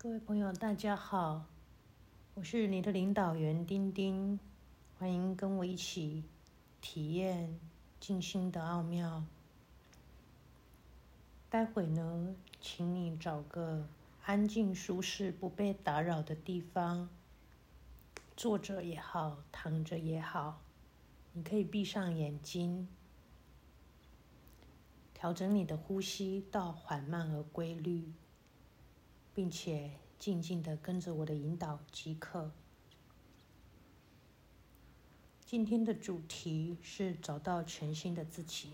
各位朋友，大家好，我是你的领导员丁丁，欢迎跟我一起体验静心的奥妙。待会呢，请你找个安静、舒适、不被打扰的地方，坐着也好，躺着也好，你可以闭上眼睛，调整你的呼吸到缓慢而规律。并且静静的跟着我的引导即可。今天的主题是找到全新的自己。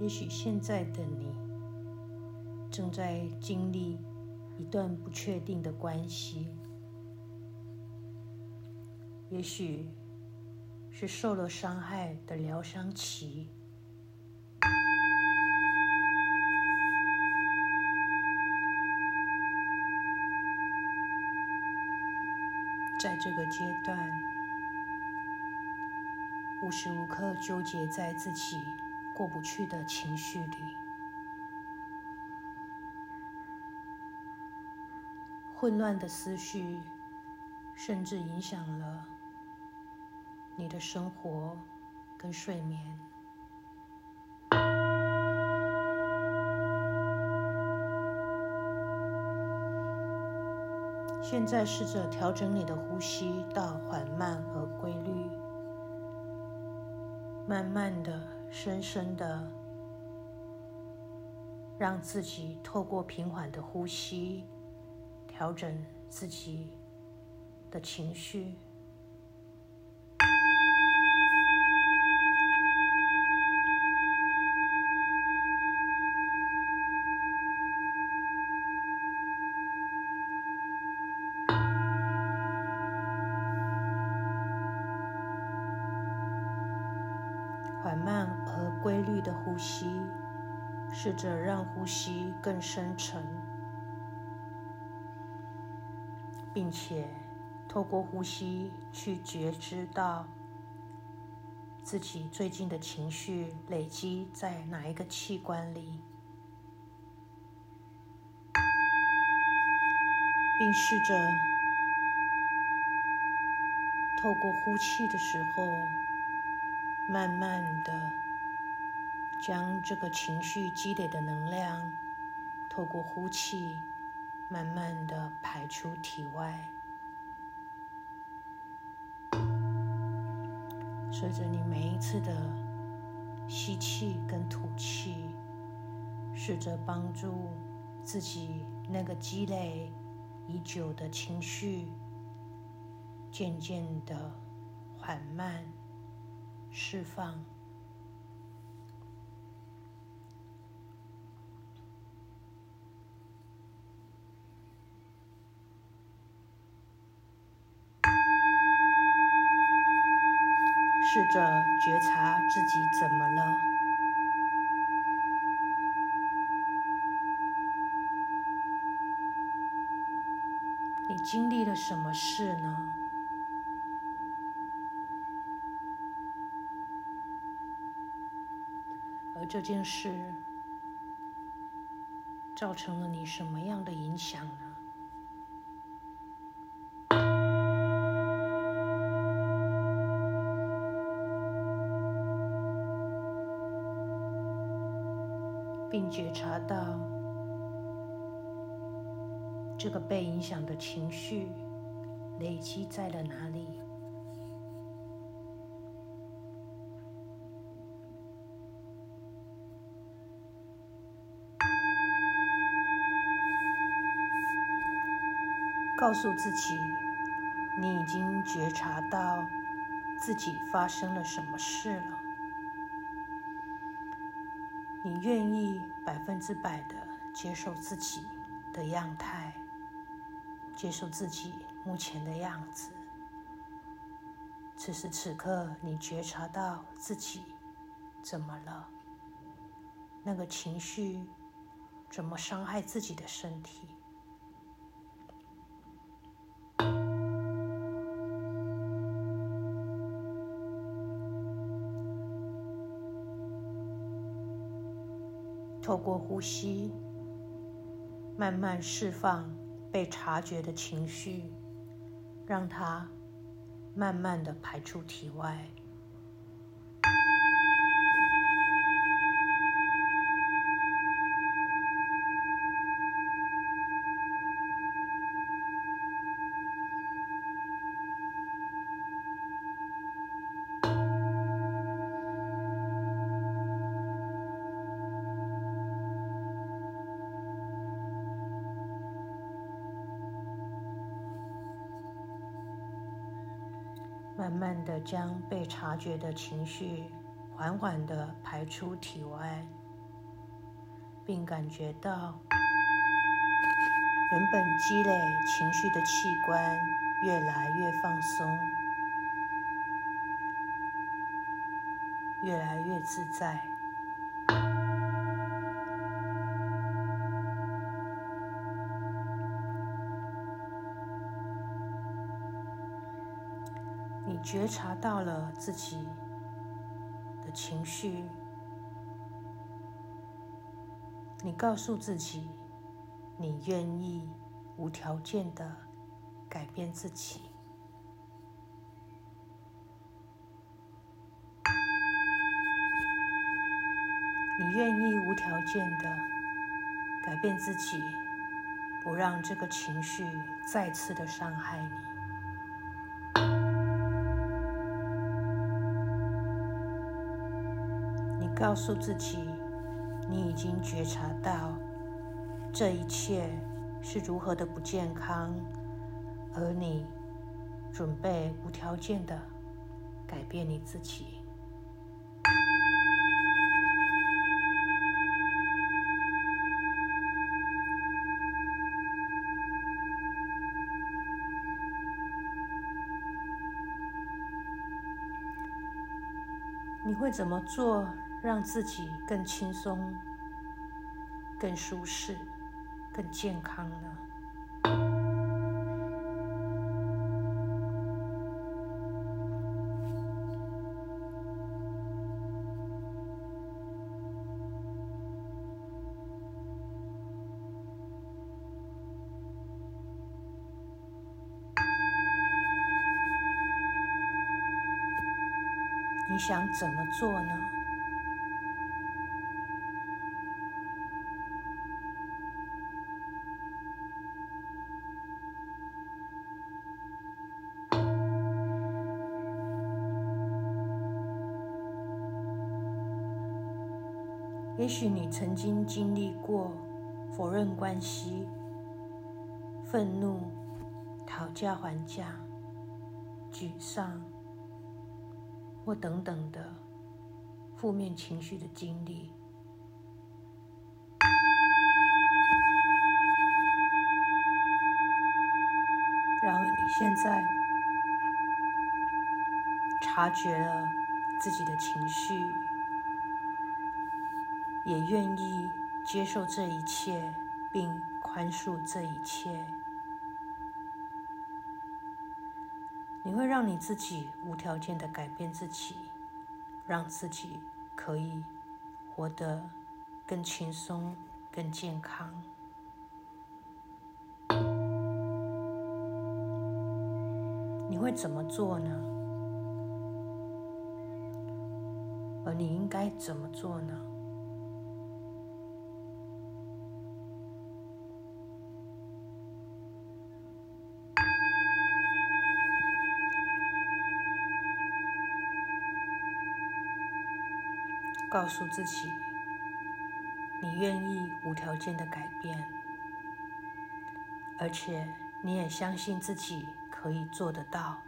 也许现在的你正在经历一段不确定的关系，也许。是受了伤害的疗伤期，在这个阶段，无时无刻纠结在自己过不去的情绪里，混乱的思绪，甚至影响了。你的生活跟睡眠。现在试着调整你的呼吸到缓慢而规律，慢慢的、深深的，让自己透过平缓的呼吸调整自己的情绪。缓慢而规律的呼吸，试着让呼吸更深沉，并且透过呼吸去觉知到自己最近的情绪累积在哪一个器官里，并试着透过呼气的时候。慢慢的，将这个情绪积累的能量，透过呼气，慢慢的排出体外。随着你每一次的吸气跟吐气，试着帮助自己那个积累已久的情绪，渐渐的缓慢。释放，试着觉察自己怎么了？你经历了什么事呢？而这件事造成了你什么样的影响呢？并觉察到这个被影响的情绪累积在了哪里？告诉自己，你已经觉察到自己发生了什么事了。你愿意百分之百的接受自己的样态，接受自己目前的样子。此时此刻，你觉察到自己怎么了？那个情绪怎么伤害自己的身体？透过呼吸，慢慢释放被察觉的情绪，让它慢慢的排出体外。慢慢的将被察觉的情绪缓缓的排出体外，并感觉到原本积累情绪的器官越来越放松，越来越自在。觉察到了自己的情绪，你告诉自己，你愿意无条件的改变自己，你愿意无条件的改变自己，不让这个情绪再次的伤害你。告诉自己，你已经觉察到这一切是如何的不健康，而你准备无条件的改变你自己。你会怎么做？让自己更轻松、更舒适、更健康呢？你想怎么做呢？也许你曾经经历过否认关系、愤怒、讨价还价、沮丧或等等的负面情绪的经历。然而，你现在察觉了自己的情绪。也愿意接受这一切，并宽恕这一切。你会让你自己无条件的改变自己，让自己可以活得更轻松、更健康。你会怎么做呢？而你应该怎么做呢？告诉自己，你愿意无条件的改变，而且你也相信自己可以做得到。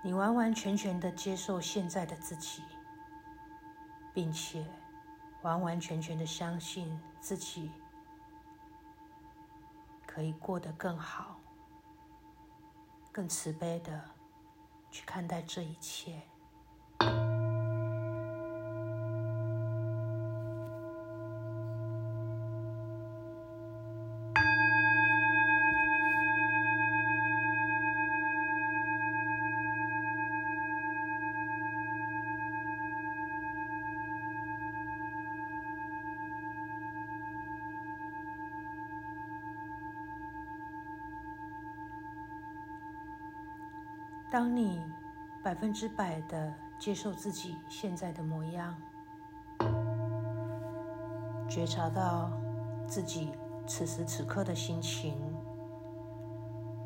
你完完全全的接受现在的自己，并且完完全全的相信自己可以过得更好，更慈悲的去看待这一切。当你百分之百的接受自己现在的模样，觉察到自己此时此刻的心情，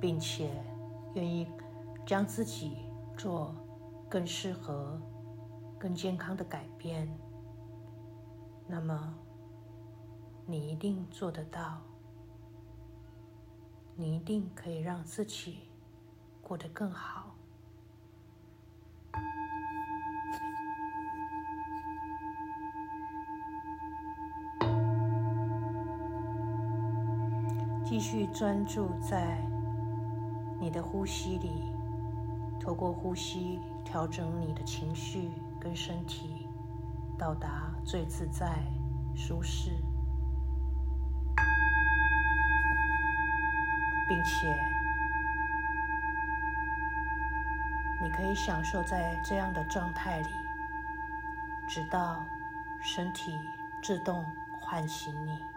并且愿意将自己做更适合、更健康的改变，那么你一定做得到。你一定可以让自己过得更好。继续专注在你的呼吸里，透过呼吸调整你的情绪跟身体，到达最自在、舒适。并且，你可以享受在这样的状态里，直到身体自动唤醒你。